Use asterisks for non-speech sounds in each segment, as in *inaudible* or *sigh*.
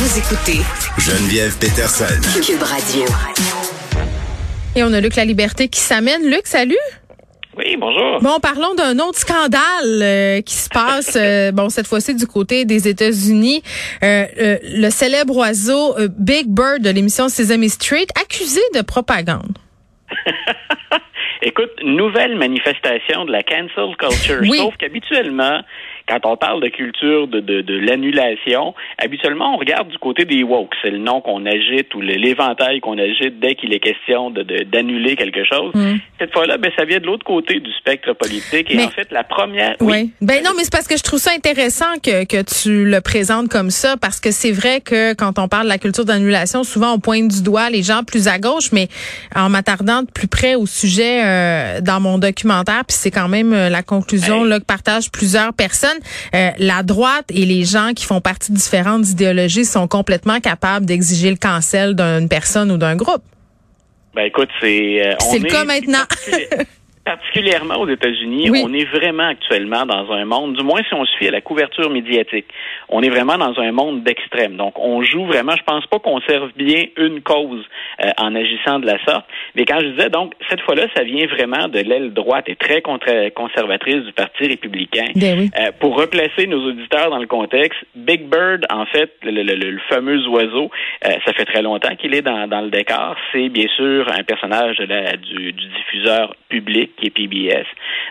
Vous écoutez Geneviève Peterson. Cube Radio. Et on a Luc La Liberté qui s'amène. Luc, salut. Oui, bonjour. Bon, parlons d'un autre scandale euh, qui se passe, euh, *laughs* bon, cette fois-ci du côté des États-Unis. Euh, le célèbre oiseau Big Bird de l'émission Sesame Street, accusé de propagande. *laughs* Écoute, nouvelle manifestation de la cancel culture. Sauf qu'habituellement, quand on parle de culture de, de, l'annulation, habituellement, on regarde du côté des woke. C'est le nom qu'on agite ou l'éventail qu'on agite dès qu'il est question d'annuler quelque chose. Mm. Cette fois-là, ben, ça vient de l'autre côté du spectre politique. Et en fait, la première... Oui. Ben non, mais c'est parce que je trouve ça intéressant que, que tu le présentes comme ça, parce que c'est vrai que quand on parle de la culture d'annulation, souvent on pointe du doigt les gens plus à gauche, mais en m'attardant de plus près au sujet euh, dans mon documentaire, puis c'est quand même euh, la conclusion là, que partagent plusieurs personnes, euh, la droite et les gens qui font partie de différentes idéologies sont complètement capables d'exiger le cancel d'une personne ou d'un groupe. Ben écoute, c'est euh, c'est le cas maintenant. *laughs* particulièrement aux États-Unis, on est vraiment actuellement dans un monde, du moins si on suit à la couverture médiatique, on est vraiment dans un monde d'extrême. Donc, on joue vraiment, je pense pas qu'on serve bien une cause euh, en agissant de la sorte. Mais quand je disais, donc, cette fois-là, ça vient vraiment de l'aile droite et très conservatrice du Parti républicain. Ben euh, pour replacer nos auditeurs dans le contexte, Big Bird, en fait, le, fameux oiseau, euh, ça fait très longtemps qu'il est dans, le décor. C'est bien sûr un personnage de la, du diffuseur public qui est PBS.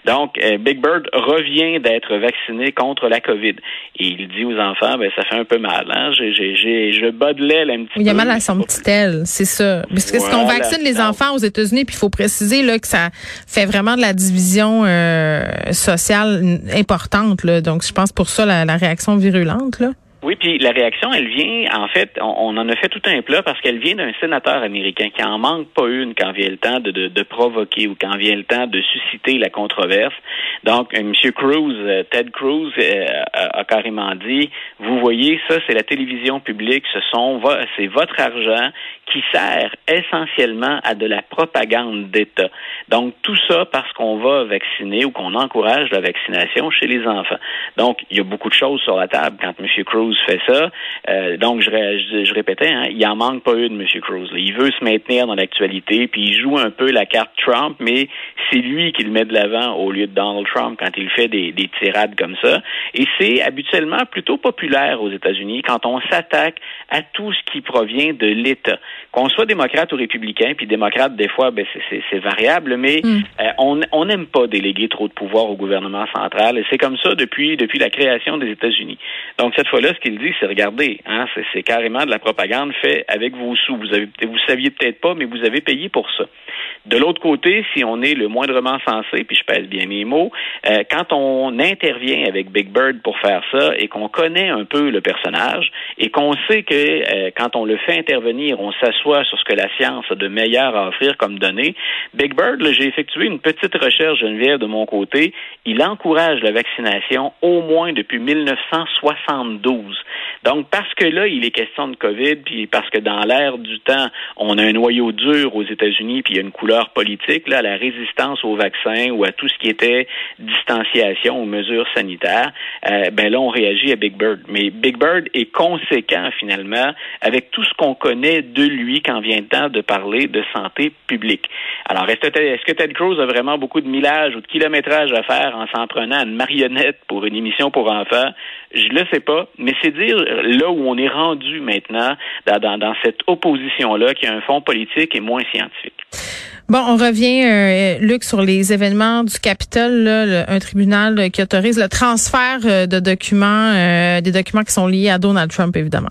Donc, euh, Big Bird revient d'être vacciné contre la COVID. Et il dit aux enfants, ben ça fait un peu mal. Hein? J'ai, j'ai, je bats de l'aile un petit peu. Il y a mal à son petit aile, c'est ça. Parce que ce qu'on vaccine les enfants aux États-Unis, puis il faut préciser là que ça fait vraiment de la division euh, sociale importante. Là. Donc, je pense pour ça la, la réaction virulente. Là. Oui, puis la réaction, elle vient, en fait, on, en a fait tout un plat parce qu'elle vient d'un sénateur américain qui en manque pas une quand vient le temps de, de, provoquer ou quand vient le temps de susciter la controverse. Donc, euh, M. Cruz, euh, Ted Cruz, euh, a, carrément dit, vous voyez, ça, c'est la télévision publique, ce sont, c'est votre argent qui sert essentiellement à de la propagande d'État. Donc, tout ça parce qu'on va vacciner ou qu'on encourage la vaccination chez les enfants. Donc, il y a beaucoup de choses sur la table quand M. Cruz fait ça. Euh, donc, je, je, répétais, hein, il en manque pas une, M. Cruz. Il veut se maintenir dans l'actualité, puis il joue un peu la carte Trump, mais c'est lui qui le met de l'avant au lieu de Donald Trump quand il fait des, des tirades comme ça. Et c'est habituellement plutôt populaire aux États-Unis quand on s'attaque à tout ce qui provient de l'État. Qu'on soit démocrate ou républicain, puis démocrate, des fois, ben, c'est variable, mais mm. euh, on n'aime pas déléguer trop de pouvoir au gouvernement central. Et c'est comme ça depuis, depuis la création des États-Unis. Donc, cette fois-là, ce qu'il dit, c'est regardez, hein, c'est carrément de la propagande faite avec vos sous. Vous avez, vous saviez peut-être pas, mais vous avez payé pour ça. De l'autre côté, si on est le moindrement sensé, puis je pèse bien mes mots, euh, quand on intervient avec Big Bird pour faire ça et qu'on connaît un peu le personnage et qu'on sait que euh, quand on le fait intervenir, on s'assoit sur ce que la science a de meilleur à offrir comme données. Big Bird, j'ai effectué une petite recherche, Geneviève, de mon côté. Il encourage la vaccination au moins depuis 1972. Donc, parce que là, il est question de COVID, puis parce que dans l'ère du temps, on a un noyau dur aux États-Unis, puis il y a une couleur politique, là, la résistance au vaccin ou à tout ce qui était distanciation ou mesures sanitaires, euh, ben là, on réagit à Big Bird. Mais Big Bird est conséquent, finalement, avec tout ce qu'on connaît de lui quand vient le temps de parler de santé publique. Alors, est-ce que Ted Cruz a vraiment beaucoup de millage ou de kilométrage à faire en s'en prenant à une marionnette pour une émission pour enfants? Je le sais pas, mais c'est dire là où on est rendu maintenant dans, dans, cette opposition-là qui a un fond politique et moins scientifique. Bon, on revient, euh, Luc, sur les événements du Capitole, un tribunal qui autorise le transfert euh, de documents, euh, des documents qui sont liés à Donald Trump, évidemment.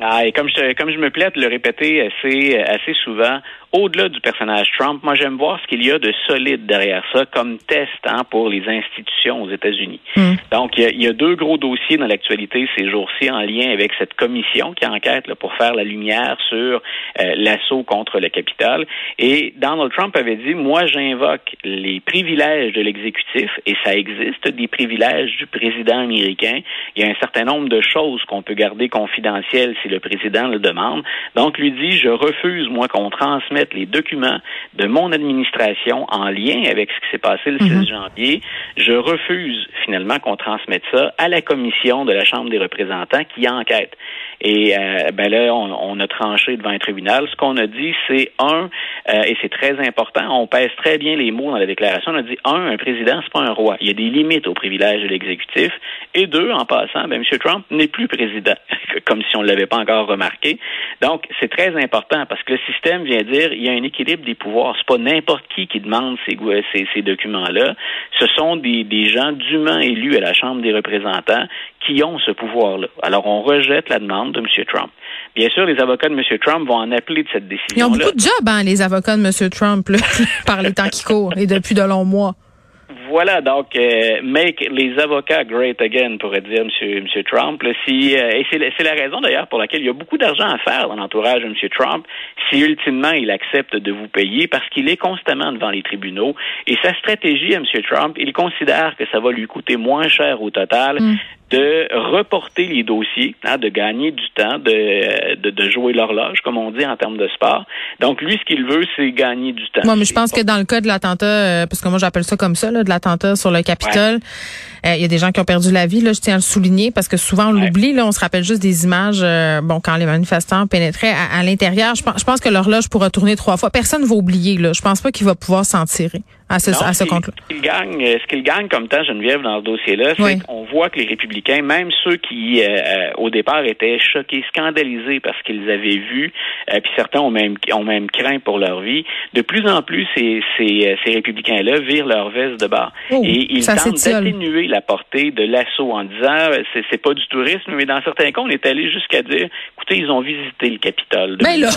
Ah, et comme je, comme je me plais de le répéter assez souvent, au-delà du personnage Trump, moi j'aime voir ce qu'il y a de solide derrière ça comme test hein, pour les institutions aux États-Unis. Hmm. Donc il y, a, deux gros dossiers dans l'actualité ces jours-ci en lien avec cette commission qui enquête là, pour faire la lumière sur euh, l'assaut contre le Capitole. Et Donald Trump avait dit moi j'invoque les privilèges de l'exécutif et ça existe des privilèges du président américain. Il y a un certain nombre de choses qu'on peut garder confidentielles si le président le demande. Donc lui dit je refuse moi qu'on transmette transmettre les documents de mon administration en lien avec ce qui s'est passé le 6 mhm. janvier, je refuse finalement qu'on transmette ça à la commission de la Chambre des représentants qui enquête. Et euh, ben là, on, a tranché devant un tribunal. Ce qu'on a dit, c'est un, euh, et c'est très important, on pèse très bien les mots dans la déclaration. On a dit un, un président, c'est pas un roi. Il y a des limites aux privilèges de l'exécutif. Et deux, en passant, ben, M. Trump n'est plus président, *laughs* comme si on ne l'avait pas encore remarqué. Donc, c'est très important parce que le système vient dire il y a un équilibre des pouvoirs. C'est pas n'importe qui qui demande ces, ces, ces documents-là. Ce sont des, des gens dûment élus à la Chambre des représentants qui ont ce pouvoir-là. Alors, on rejette la demande de M. Trump. Bien sûr, les avocats de M. Trump vont en appeler de cette décision. -là. Ils ont beaucoup de jobs, hein, les avocats de M. Trump, *laughs* par les temps qui courent et depuis de longs mois. Voilà, donc euh, make les avocats great again, pourrait dire M. Monsieur Trump. si, euh, et c'est la raison d'ailleurs pour laquelle il y a beaucoup d'argent à faire dans l'entourage de M. Trump si ultimement il accepte de vous payer parce qu'il est constamment devant les tribunaux. Et sa stratégie à M. Trump, il considère que ça va lui coûter moins cher au total mm de reporter les dossiers, hein, de gagner du temps, de, de, de jouer l'horloge, comme on dit en termes de sport. Donc, lui, ce qu'il veut, c'est gagner du temps. Moi, mais je pense que dans le cas de l'attentat, euh, parce que moi, j'appelle ça comme ça, là, de l'attentat sur le Capitole, euh, il y a des gens qui ont perdu la vie, là, je tiens à le souligner, parce que souvent, on l'oublie, là, on se rappelle juste des images, euh, bon, quand les manifestants pénétraient à, l'intérieur. Je pense, je pense que l'horloge pourra tourner trois fois. Personne ne va oublier, là. Je pense pas qu'il va pouvoir s'en tirer à ce, à ce compte-là. Ce qu'il gagne, ce qu'il gagne comme temps, Geneviève, dans ce dossier-là, c'est qu'on voit que les républicains, même ceux qui, euh, euh, au départ, étaient choqués, scandalisés parce qu'ils avaient vu, euh, puis certains ont même, ont même craint pour leur vie, de plus en plus, ces, ces, ces républicains-là virent leur veste de bas. Oh, et ils tentent d'atténuer la portée de l'assaut en disant, c'est, c'est pas du tourisme, mais dans certains cas, on est allé jusqu'à dire, écoutez, ils ont visité le Capitole. Ben là,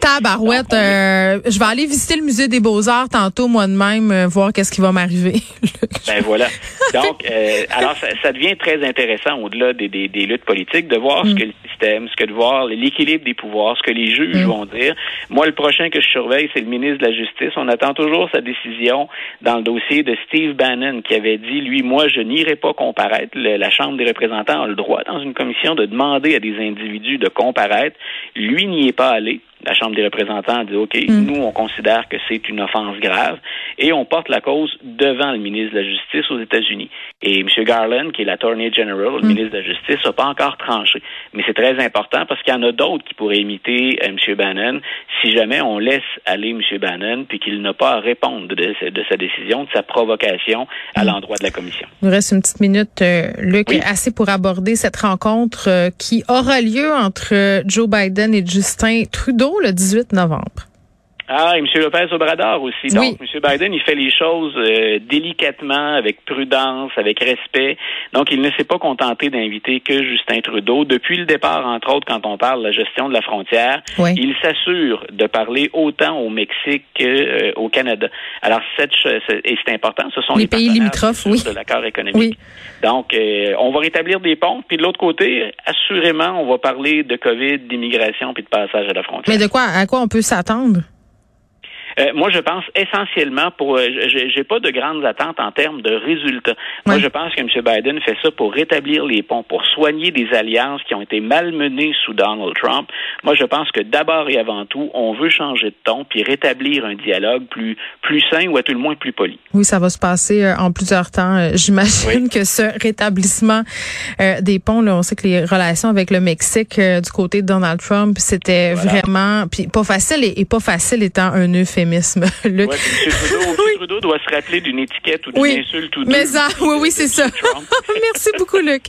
tabarouette, je vais aller visiter le musée des Beaux-Arts tantôt, moi de même, voir qu'est-ce qui va m'arriver. *laughs* ben voilà. Donc, alors, ça, ça devient très intéressant au-delà des, des, des, luttes politiques, de voir ce mm. que le système, ce que de voir l'équilibre des pouvoirs, ce que les juges mm. vont dire. Moi, le prochain que je surveille, c'est le ministre de la Justice. On attend toujours sa décision dans le dossier de Steve Bannon qui avait dit, lui, moi, je n'irai pas comparaître. la Chambre des représentants a le droit, dans une commission, de demander à des individus de comparaître. Lui n'y est pas allé la Chambre des représentants a dit OK, mm. nous, on considère que c'est une offense grave et on porte la cause devant le ministre de la Justice aux États-Unis. Et M. Garland, qui est l'Attorney General, le mm. ministre de la Justice, n'a pas encore tranché. Mais c'est très important parce qu'il y en a d'autres qui pourraient imiter euh, M. Bannon si jamais on laisse aller M. Bannon puis qu'il n'a pas à répondre de, sa décision, de sa provocation à mm. l'endroit de la commission. Il nous reste une petite minute, euh, Luc, assez pour aborder cette rencontre euh, qui aura lieu entre Joe Biden et Justin Trudeau le 18 novembre. Ah, et M. Lopez Obrador aussi. Donc, M. Biden, il fait les choses euh, délicatement, avec prudence, avec respect. Donc, il ne s'est pas contenté d'inviter que Justin Trudeau. Depuis le départ, entre autres, quand on parle de la gestion de la frontière, il s'assure de parler autant au Mexique qu'au Canada. Alors, cette, et c'est important, ce sont les, pays limitrophes, oui. de l'accord économique. Donc, euh, on va rétablir des ponts. Puis de l'autre côté, assurément, on va parler de COVID, d'immigration puis de passage à la frontière. Mais de quoi, à quoi on peut s'attendre? Euh, moi, je pense essentiellement pour. Euh, j'ai pas de grandes attentes en termes de résultats. Moi, je pense que M. Biden fait ça pour rétablir les ponts, pour soigner des alliances qui ont été malmenées sous Donald Trump. Moi, je pense que d'abord et avant tout, on veut changer de ton puis rétablir un dialogue plus plus sain ou à tout le moins plus poli. Oui, ça va se passer euh, en plusieurs temps. J'imagine que ce rétablissement des ponts, là, on sait que les relations avec le Mexique du côté de Donald Trump, c'était vraiment puis pas facile et, pas facile étant un euphémisme euphémisme. *laughs* Le... Ouais, M. Trudeau, *laughs* oui. Trudeau doit se rappeler d'une étiquette ou d'une oui. insulte ou Mais ça, oui, oui, c'est ça. *laughs* Merci beaucoup, Luc.